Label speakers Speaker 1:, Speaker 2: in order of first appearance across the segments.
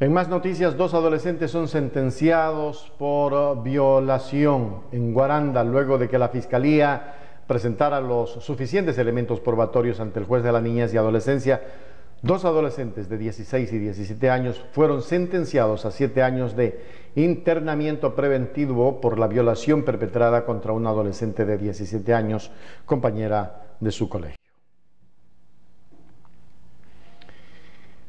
Speaker 1: En más noticias, dos adolescentes son sentenciados por violación en Guaranda luego de que la Fiscalía presentara los suficientes elementos probatorios ante el juez de la niñez y adolescencia. Dos adolescentes de 16 y 17 años fueron sentenciados a siete años de internamiento preventivo por la violación perpetrada contra una adolescente de 17 años, compañera de su colegio.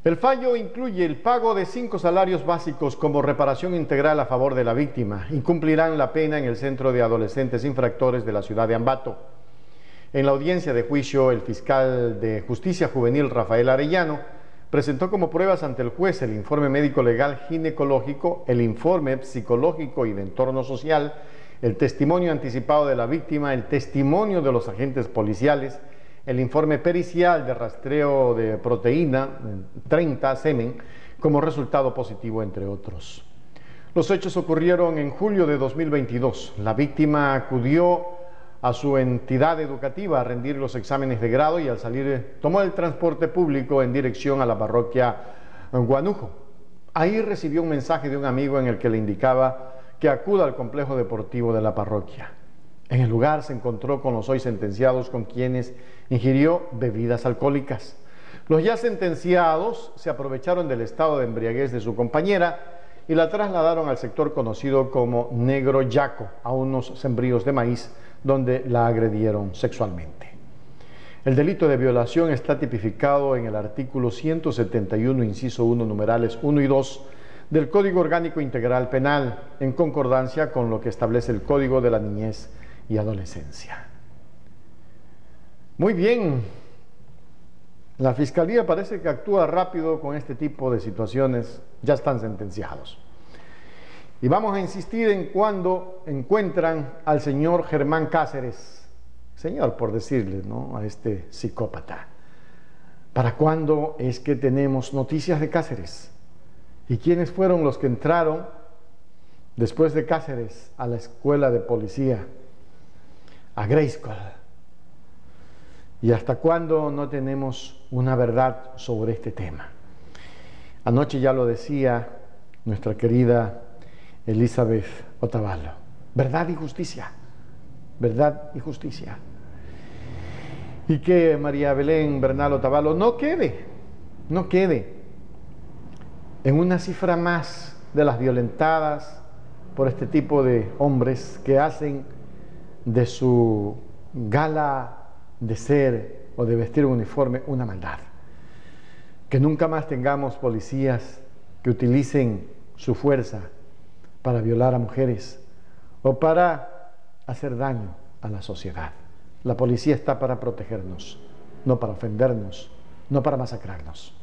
Speaker 1: El fallo incluye el pago de cinco salarios básicos como reparación integral a favor de la víctima. Incumplirán la pena en el Centro de Adolescentes Infractores de la ciudad de Ambato. En la audiencia de juicio, el fiscal de Justicia Juvenil Rafael Arellano presentó como pruebas ante el juez el informe médico legal ginecológico, el informe psicológico y de entorno social, el testimonio anticipado de la víctima, el testimonio de los agentes policiales, el informe pericial de rastreo de proteína 30 semen como resultado positivo, entre otros. Los hechos ocurrieron en julio de 2022. La víctima acudió a su entidad educativa a rendir los exámenes de grado y al salir tomó el transporte público en dirección a la parroquia Guanujo. Ahí recibió un mensaje de un amigo en el que le indicaba que acuda al complejo deportivo de la parroquia. En el lugar se encontró con los hoy sentenciados con quienes ingirió bebidas alcohólicas. Los ya sentenciados se aprovecharon del estado de embriaguez de su compañera y la trasladaron al sector conocido como Negro Yaco, a unos sembríos de maíz, donde la agredieron sexualmente. El delito de violación está tipificado en el artículo 171, inciso 1, numerales 1 y 2 del Código Orgánico Integral Penal, en concordancia con lo que establece el Código de la Niñez y adolescencia. Muy bien, la Fiscalía parece que actúa rápido con este tipo de situaciones, ya están sentenciados. Y vamos a insistir en cuando encuentran al señor Germán Cáceres, señor por decirle, ¿no? A este psicópata. ¿Para cuándo es que tenemos noticias de Cáceres? ¿Y quiénes fueron los que entraron después de Cáceres a la escuela de policía? A Grayskull. ¿Y hasta cuándo no tenemos una verdad sobre este tema? Anoche ya lo decía nuestra querida Elizabeth Otavalo. Verdad y justicia. Verdad y justicia. Y que María Belén Bernal Otavalo no quede, no quede en una cifra más de las violentadas por este tipo de hombres que hacen de su gala de ser o de vestir un uniforme una maldad. Que nunca más tengamos policías que utilicen su fuerza para violar a mujeres o para hacer daño a la sociedad. La policía está para protegernos, no para ofendernos, no para masacrarnos.